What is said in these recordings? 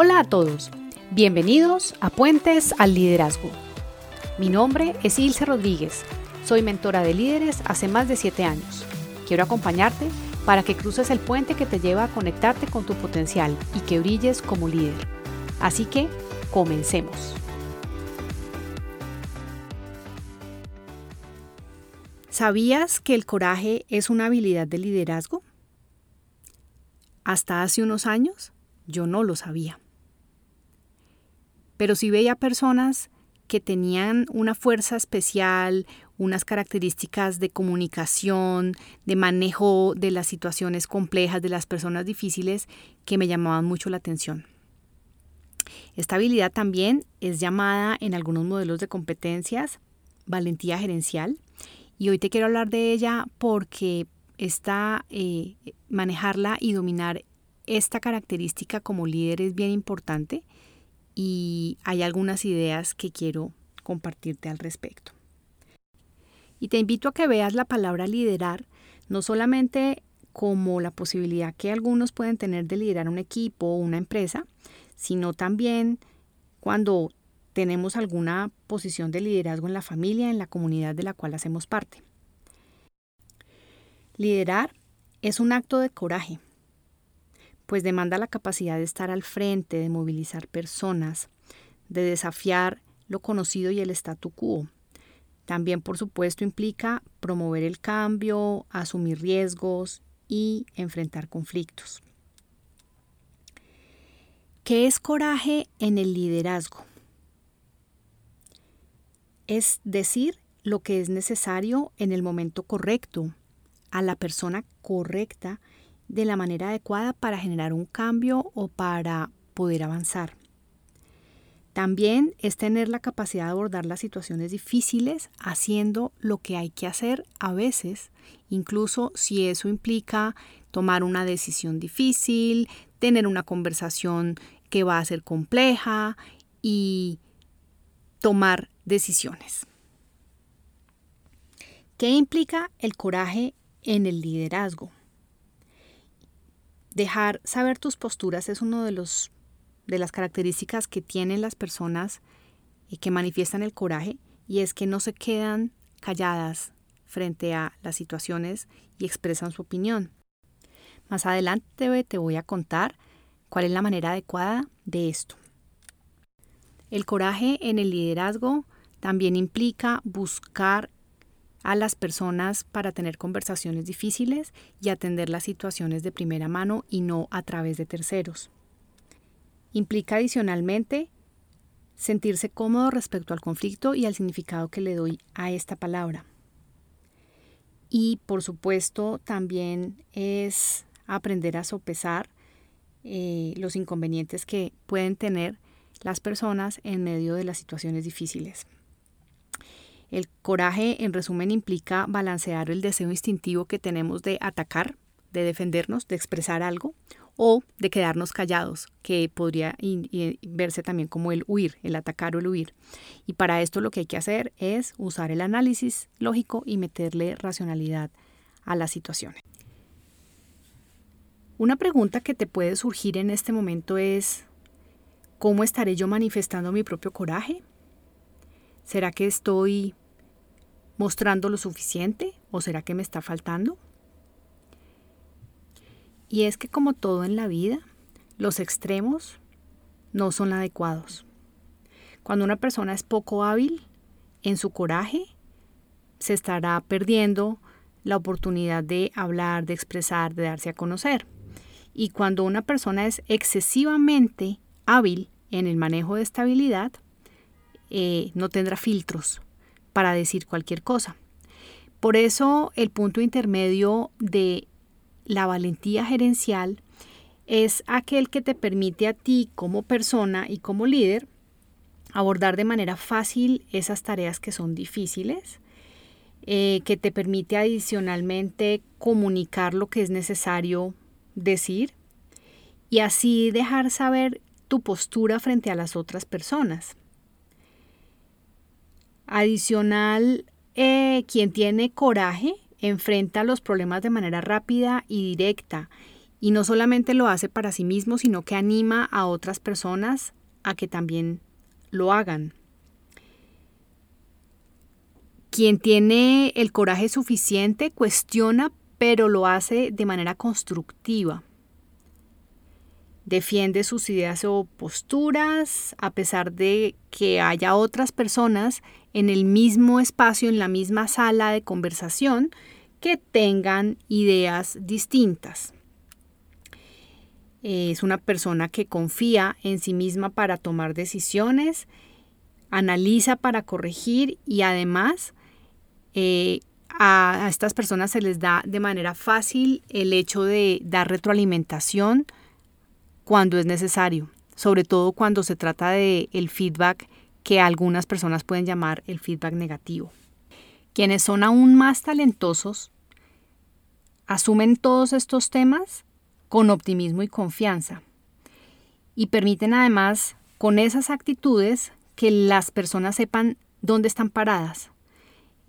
Hola a todos, bienvenidos a Puentes al Liderazgo. Mi nombre es Ilse Rodríguez, soy mentora de líderes hace más de 7 años. Quiero acompañarte para que cruces el puente que te lleva a conectarte con tu potencial y que brilles como líder. Así que, comencemos. ¿Sabías que el coraje es una habilidad de liderazgo? Hasta hace unos años yo no lo sabía. Pero sí veía personas que tenían una fuerza especial, unas características de comunicación, de manejo de las situaciones complejas, de las personas difíciles, que me llamaban mucho la atención. Esta habilidad también es llamada en algunos modelos de competencias valentía gerencial y hoy te quiero hablar de ella porque está eh, manejarla y dominar esta característica como líder es bien importante y hay algunas ideas que quiero compartirte al respecto. Y te invito a que veas la palabra liderar no solamente como la posibilidad que algunos pueden tener de liderar un equipo o una empresa, sino también cuando tenemos alguna posición de liderazgo en la familia, en la comunidad de la cual hacemos parte. Liderar es un acto de coraje, pues demanda la capacidad de estar al frente, de movilizar personas, de desafiar lo conocido y el statu quo. También, por supuesto, implica promover el cambio, asumir riesgos y enfrentar conflictos. ¿Qué es coraje en el liderazgo? Es decir lo que es necesario en el momento correcto, a la persona correcta de la manera adecuada para generar un cambio o para poder avanzar. También es tener la capacidad de abordar las situaciones difíciles haciendo lo que hay que hacer a veces, incluso si eso implica tomar una decisión difícil, tener una conversación que va a ser compleja y tomar decisiones. ¿Qué implica el coraje en el liderazgo? Dejar saber tus posturas es uno de los de las características que tienen las personas y que manifiestan el coraje y es que no se quedan calladas frente a las situaciones y expresan su opinión. Más adelante te voy a contar cuál es la manera adecuada de esto. El coraje en el liderazgo también implica buscar a las personas para tener conversaciones difíciles y atender las situaciones de primera mano y no a través de terceros. Implica adicionalmente sentirse cómodo respecto al conflicto y al significado que le doy a esta palabra. Y por supuesto también es aprender a sopesar eh, los inconvenientes que pueden tener las personas en medio de las situaciones difíciles. El coraje, en resumen, implica balancear el deseo instintivo que tenemos de atacar, de defendernos, de expresar algo, o de quedarnos callados, que podría verse también como el huir, el atacar o el huir. Y para esto lo que hay que hacer es usar el análisis lógico y meterle racionalidad a las situaciones. Una pregunta que te puede surgir en este momento es, ¿cómo estaré yo manifestando mi propio coraje? ¿Será que estoy mostrando lo suficiente o será que me está faltando? Y es que como todo en la vida, los extremos no son adecuados. Cuando una persona es poco hábil en su coraje, se estará perdiendo la oportunidad de hablar, de expresar, de darse a conocer. Y cuando una persona es excesivamente hábil en el manejo de estabilidad, eh, no tendrá filtros para decir cualquier cosa. Por eso el punto intermedio de la valentía gerencial es aquel que te permite a ti como persona y como líder abordar de manera fácil esas tareas que son difíciles, eh, que te permite adicionalmente comunicar lo que es necesario decir y así dejar saber tu postura frente a las otras personas. Adicional, eh, quien tiene coraje enfrenta los problemas de manera rápida y directa Y no solamente lo hace para sí mismo, sino que anima a otras personas a que también lo hagan. Quien tiene el coraje suficiente cuestiona, pero lo hace de manera constructiva. Defiende sus ideas o posturas a pesar de que haya otras personas en el mismo espacio, en la misma sala de conversación, que tengan ideas distintas. Es una persona que confía en sí misma para tomar decisiones, analiza para corregir y además eh, a, a, estas personas se les da de manera fácil el hecho de dar retroalimentación cuando es necesario, sobre todo cuando se trata de el feedback que algunas personas pueden llamar el feedback negativo. Quienes son aún más talentosos asumen todos estos temas con optimismo y confianza y permiten además con esas actitudes que las personas sepan dónde están paradas,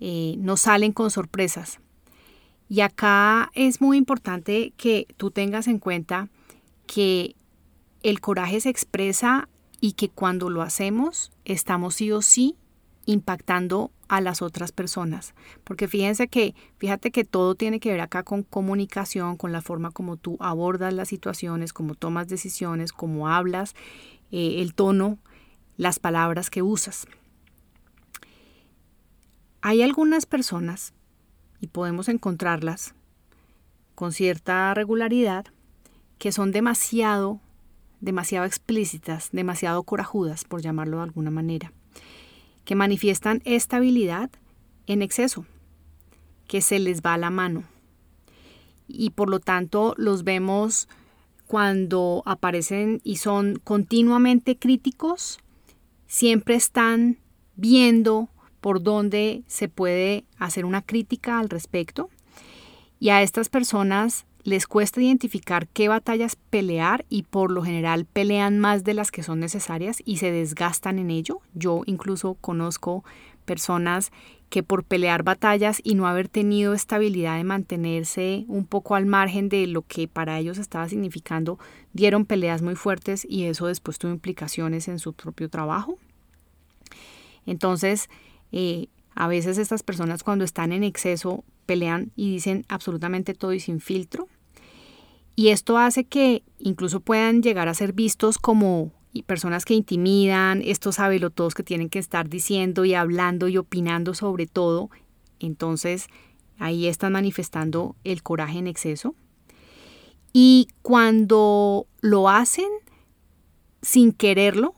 eh, no salen con sorpresas. Y acá es muy importante que tú tengas en cuenta que el coraje se expresa y que cuando lo hacemos estamos sí o sí impactando a las otras personas. Porque fíjense que, fíjate que todo tiene que ver acá con comunicación, con la forma como tú abordas las situaciones, como tomas decisiones, cómo hablas, eh, el tono, las palabras que usas. Hay algunas personas, y podemos encontrarlas con cierta regularidad, que son demasiado, demasiado explícitas, demasiado corajudas, por llamarlo de alguna manera que manifiestan estabilidad en exceso, que se les va la mano. Y por lo tanto los vemos cuando aparecen y son continuamente críticos, siempre están viendo por dónde se puede hacer una crítica al respecto. Y a estas personas les cuesta identificar qué batallas pelear y por lo general pelean más de las que son necesarias y se desgastan en ello. Yo incluso conozco personas que por pelear batallas y no haber tenido estabilidad de mantenerse un poco al margen de lo que para ellos estaba significando, dieron peleas muy fuertes y eso después tuvo implicaciones en su propio trabajo. Entonces, eh, a veces estas personas cuando están en exceso pelean y dicen absolutamente todo y sin filtro. Y esto hace que incluso puedan llegar a ser vistos como personas que intimidan, estos todos que tienen que estar diciendo y hablando y opinando sobre todo. Entonces ahí están manifestando el coraje en exceso. Y cuando lo hacen sin quererlo,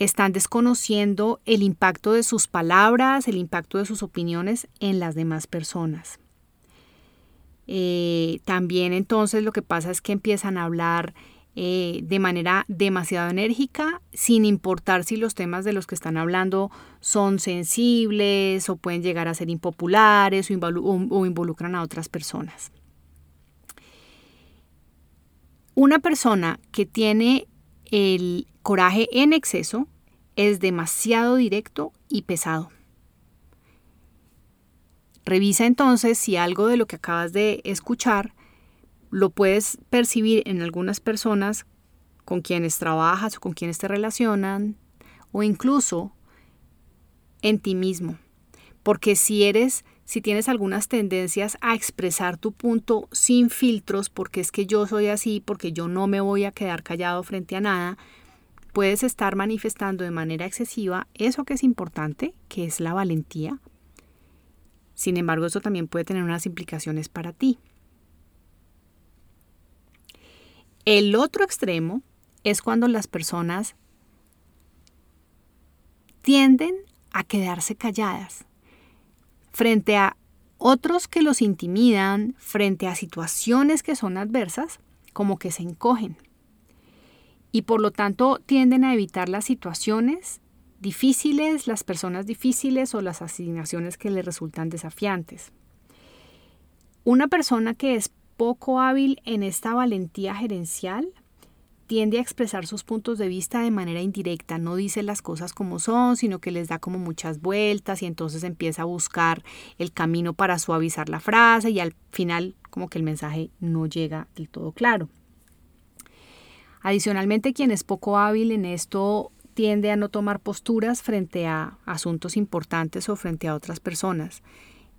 están desconociendo el impacto de sus palabras, el impacto de sus opiniones en las demás personas. Eh, también entonces lo que pasa es que empiezan a hablar eh, de manera demasiado enérgica, sin importar si los temas de los que están hablando son sensibles o pueden llegar a ser impopulares o involucran a otras personas. Una persona que tiene el coraje en exceso es demasiado directo y pesado. Revisa entonces si algo de lo que acabas de escuchar lo puedes percibir en algunas personas con quienes trabajas o con quienes te relacionan o incluso en ti mismo. Porque si eres, si tienes algunas tendencias a expresar tu punto sin filtros, porque es que yo soy así, porque yo no me voy a quedar callado frente a nada, puedes estar manifestando de manera excesiva eso que es importante, que es la valentía. Sin embargo, eso también puede tener unas implicaciones para ti. El otro extremo es cuando las personas tienden a quedarse calladas frente a otros que los intimidan, frente a situaciones que son adversas, como que se encogen y por lo tanto tienden a evitar las situaciones difíciles, las personas difíciles o las asignaciones que les resultan desafiantes. Una persona que es poco hábil en esta valentía gerencial tiende a expresar sus puntos de vista de manera indirecta, no dice las cosas como son, sino que les da como muchas vueltas y entonces empieza a buscar el camino para suavizar la frase y al final como que el mensaje no llega del todo claro. Adicionalmente, quien es poco hábil en esto tiende a no tomar posturas frente a asuntos importantes o frente a otras personas.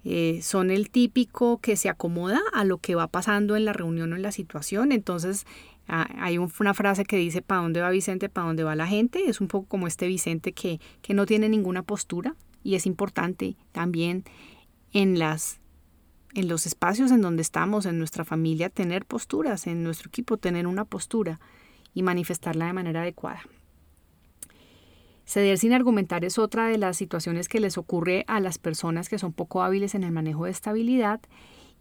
Eh, son el típico que se acomoda a lo que va pasando en la reunión o en la situación. Entonces, hay una frase que dice, ¿para dónde va Vicente? ¿Para dónde va la gente? Es un poco como este Vicente que, que no tiene ninguna postura y es importante también en las en los espacios en donde estamos, en nuestra familia, tener posturas, en nuestro equipo tener una postura y manifestarla de manera adecuada. Ceder sin argumentar es otra de las situaciones que les ocurre a las personas que son poco hábiles en el manejo de estabilidad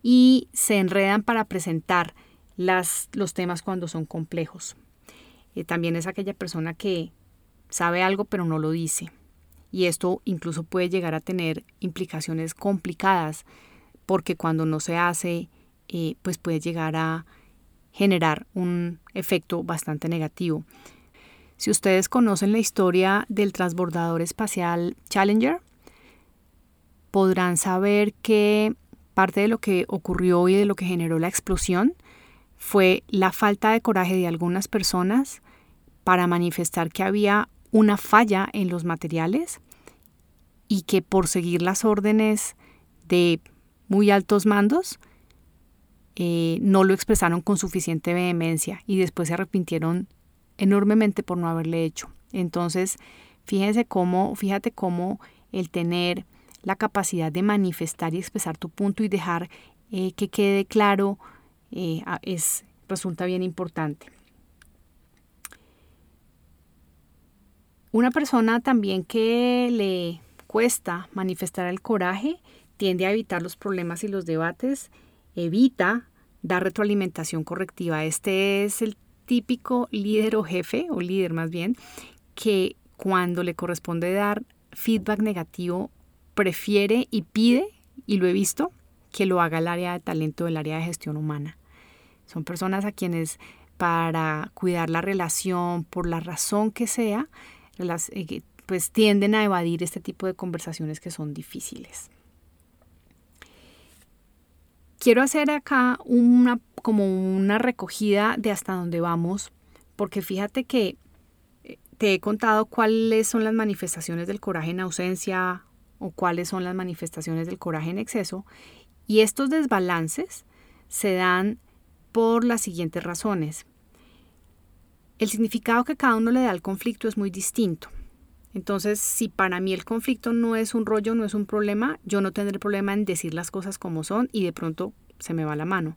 y se enredan para presentar las, los temas cuando son complejos. Eh, también es aquella persona que sabe algo pero no lo dice. Y esto incluso puede llegar a tener implicaciones complicadas porque cuando no se hace, eh, pues puede llegar a generar un efecto bastante negativo. Si ustedes conocen la historia del transbordador espacial Challenger, podrán saber que parte de lo que ocurrió y de lo que generó la explosión fue la falta de coraje de algunas personas para manifestar que había una falla en los materiales y que por seguir las órdenes de muy altos mandos eh, no lo expresaron con suficiente vehemencia y después se arrepintieron enormemente por no haberle hecho. Entonces, fíjense cómo, fíjate cómo el tener la capacidad de manifestar y expresar tu punto y dejar eh, que quede claro eh, es, resulta bien importante. Una persona también que le cuesta manifestar el coraje tiende a evitar los problemas y los debates, evita dar retroalimentación correctiva. Este es el típico líder o jefe, o líder más bien, que cuando le corresponde dar feedback negativo, prefiere y pide, y lo he visto, que lo haga el área de talento del área de gestión humana. Son personas a quienes para cuidar la relación, por la razón que sea, eh, pues tienden a evadir este tipo de conversaciones que son difíciles. Quiero hacer acá una como una recogida de hasta dónde vamos, porque fíjate que eh, te he contado cuáles son las manifestaciones del coraje en ausencia o cuáles son las manifestaciones del coraje en exceso, y estos desbalances se dan por las siguientes razones. El significado que cada uno le da al conflicto es muy distinto. Entonces, si para mí el conflicto no es un rollo, no es un problema, yo no tendré problema en decir las cosas como son y de pronto se me va la mano.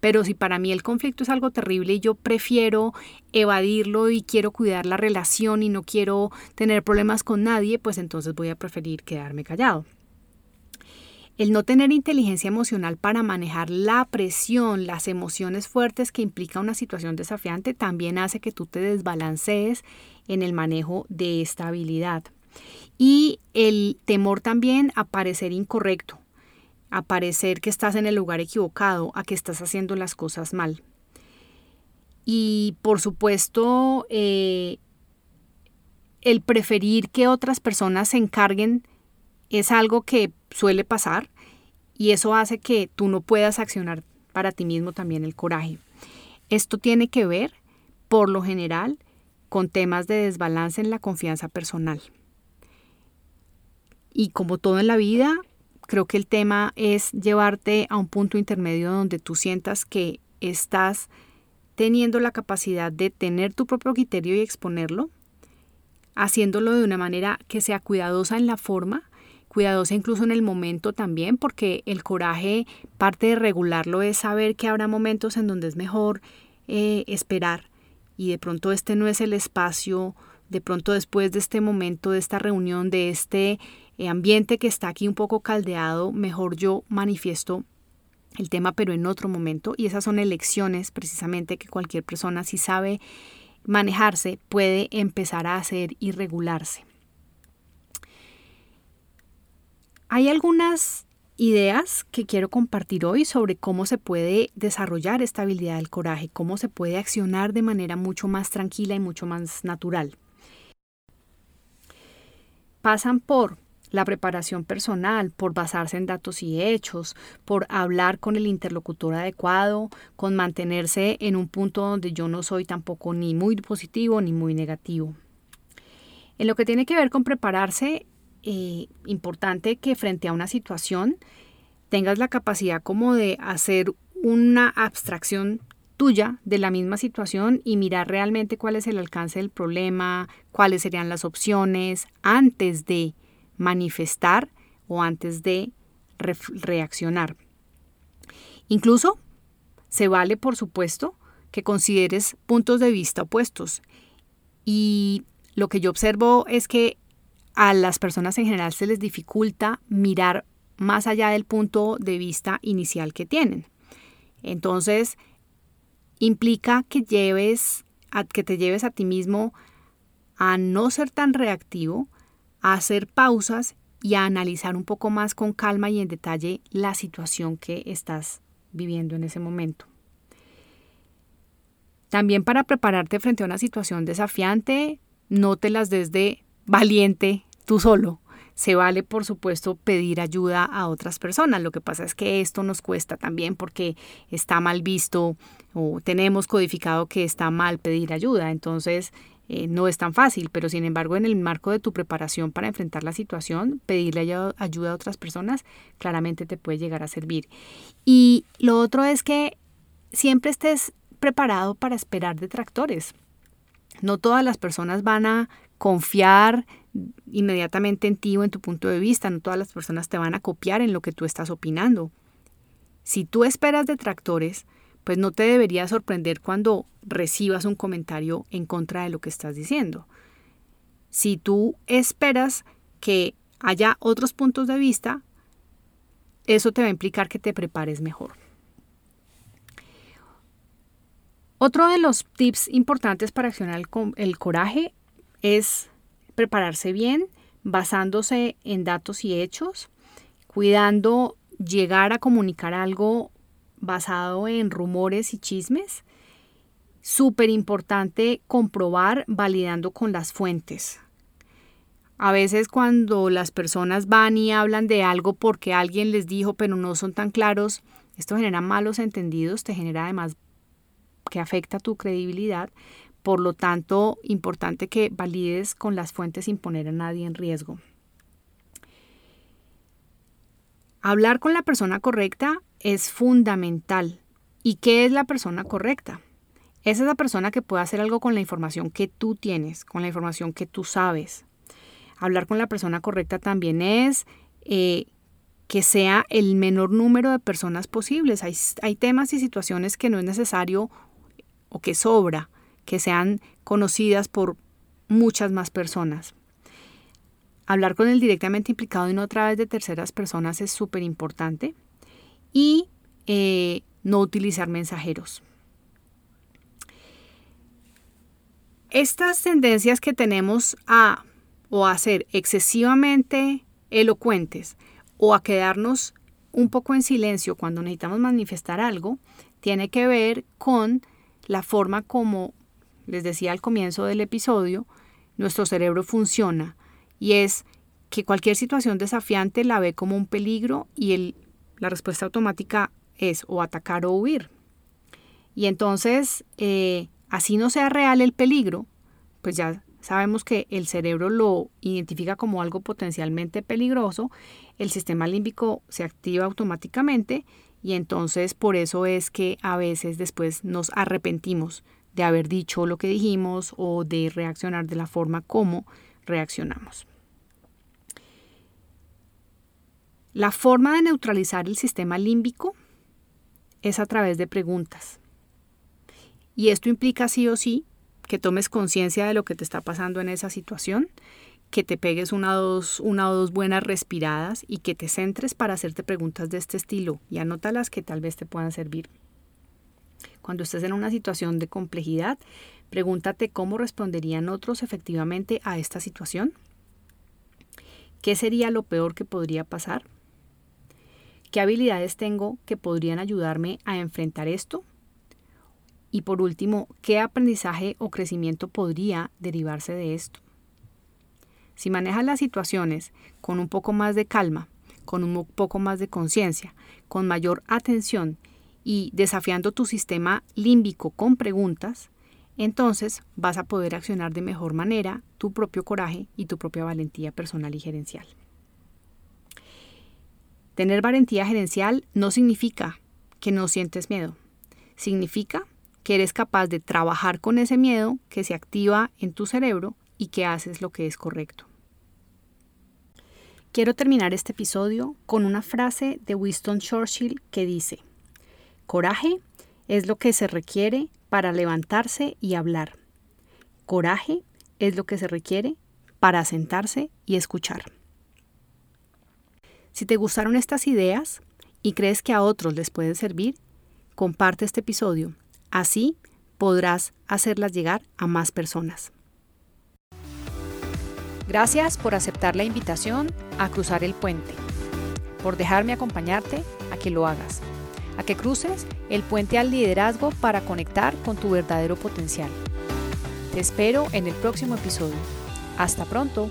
Pero si para mí el conflicto es algo terrible y yo prefiero evadirlo y quiero cuidar la relación y no quiero tener problemas con nadie, pues entonces voy a preferir quedarme callado. El no tener inteligencia emocional para manejar la presión, las emociones fuertes que implica una situación desafiante, también hace que tú te desbalancees en el manejo de estabilidad. Y el temor también a parecer incorrecto a parecer que estás en el lugar equivocado, a que estás haciendo las cosas mal. Y por supuesto, eh, el preferir que otras personas se encarguen es algo que suele pasar y eso hace que tú no puedas accionar para ti mismo también el coraje. Esto tiene que ver, por lo general, con temas de desbalance en la confianza personal. Y como todo en la vida, creo que el tema es llevarte a un punto intermedio donde tú sientas que estás teniendo la capacidad de tener tu propio criterio y exponerlo, haciéndolo de una manera que sea cuidadosa en la forma, cuidadosa incluso en el momento también, porque el coraje, parte de regularlo es saber que habrá momentos en donde es mejor eh, esperar y de pronto este no es el espacio, de pronto después de este momento, de esta reunión, de este eh, ambiente que está aquí un poco caldeado, mejor yo manifiesto el tema, pero en otro momento. Y esas son elecciones precisamente que cualquier persona, si sabe manejarse, puede empezar a hacer y regularse. Hay algunas ideas que quiero compartir hoy sobre cómo se puede desarrollar esta habilidad del coraje, cómo se puede accionar de manera mucho más tranquila y mucho más natural. Pasan por la preparación personal, por basarse en datos y hechos, por hablar con el interlocutor adecuado, con mantenerse en un punto donde yo no soy tampoco ni muy positivo ni muy negativo. En lo que tiene que ver con prepararse, eh, importante que frente a una situación tengas la capacidad como de hacer una abstracción tuya de la misma situación y mirar realmente cuál es el alcance del problema, cuáles serían las opciones antes de manifestar o antes de reaccionar. Incluso se vale, por supuesto, que consideres puntos de vista opuestos. Y lo que yo observo es que a las personas en general se les dificulta mirar más allá del punto de vista inicial que tienen. Entonces, implica que lleves a, que te lleves a ti mismo a no ser tan reactivo, a hacer pausas y a analizar un poco más con calma y en detalle la situación que estás viviendo en ese momento. También para prepararte frente a una situación desafiante, no te las des de valiente tú solo. Se vale, por supuesto, pedir ayuda a otras personas. Lo que pasa es que esto nos cuesta también porque está mal visto o tenemos codificado que está mal pedir ayuda. Entonces, eh, no es tan fácil, pero sin embargo, en el marco de tu preparación para enfrentar la situación, pedirle ayuda a otras personas claramente te puede llegar a servir. Y lo otro es que siempre estés preparado para esperar detractores. No todas las personas van a confiar inmediatamente en ti o en tu punto de vista. No todas las personas te van a copiar en lo que tú estás opinando. Si tú esperas detractores, pues no te debería sorprender cuando recibas un comentario en contra de lo que estás diciendo. Si tú esperas que haya otros puntos de vista, eso te va a implicar que te prepares mejor. Otro de los tips importantes para accionar el, coraje es prepararse bien, basándose en datos y hechos, cuidando llegar a comunicar algo basado en rumores y chismes. Súper importante comprobar validando con las fuentes. A veces cuando las personas van y hablan de algo porque alguien les dijo pero no son tan claros, esto genera malos entendidos, te genera además que afecta tu credibilidad. Por lo tanto, importante que valides con las fuentes sin poner a nadie en riesgo. Hablar con la persona correcta es fundamental. ¿Y qué es la persona correcta? Es esa persona que puede hacer algo con la información que tú tienes, con la información que tú sabes. Hablar con la persona correcta también es eh, que sea el menor número de personas posibles. Hay, hay temas y situaciones que no es necesario o que sobra que sean conocidas por muchas más personas. Hablar con el directamente implicado y no a través de terceras personas es súper importante y eh, no utilizar mensajeros. Estas tendencias que tenemos a o a ser excesivamente elocuentes o a quedarnos un poco en silencio cuando necesitamos manifestar algo, tiene que ver con la forma como, les decía al comienzo del episodio, nuestro cerebro funciona y es que cualquier situación desafiante la ve como un peligro y el la respuesta automática es o atacar o huir. Y entonces, eh, así no sea real el peligro, pues ya sabemos que el cerebro lo identifica como algo potencialmente peligroso, el sistema límbico se activa automáticamente y entonces por eso es que a veces después nos arrepentimos de haber dicho lo que dijimos o de reaccionar de la forma como reaccionamos. La forma de neutralizar el sistema límbico es a través de preguntas. Y esto implica sí o sí que tomes conciencia de lo que te está pasando en esa situación, que te pegues una, dos, una o dos buenas respiradas y que te centres para hacerte preguntas de este estilo y anótalas que tal vez te puedan servir. Cuando estés en una situación de complejidad, pregúntate cómo responderían otros efectivamente a esta situación. ¿Qué sería lo peor que podría pasar? ¿Qué habilidades tengo que podrían ayudarme a enfrentar esto? Y por último, ¿qué aprendizaje o crecimiento podría derivarse de esto? Si manejas las situaciones con un poco más de calma, con un poco más de conciencia, con mayor atención y desafiando tu sistema límbico con preguntas, entonces vas a poder accionar de mejor manera tu propio coraje y tu propia valentía personal y gerencial. Tener valentía gerencial no significa que no sientes miedo. Significa que eres capaz de trabajar con ese miedo que se activa en tu cerebro y que haces lo que es correcto. Quiero terminar este episodio con una frase de Winston Churchill que dice, Coraje es lo que se requiere para levantarse y hablar. Coraje es lo que se requiere para sentarse y escuchar. Si te gustaron estas ideas y crees que a otros les puede servir, comparte este episodio. Así podrás hacerlas llegar a más personas. Gracias por aceptar la invitación a cruzar el puente, por dejarme acompañarte a que lo hagas, a que cruces el puente al liderazgo para conectar con tu verdadero potencial. Te espero en el próximo episodio. Hasta pronto.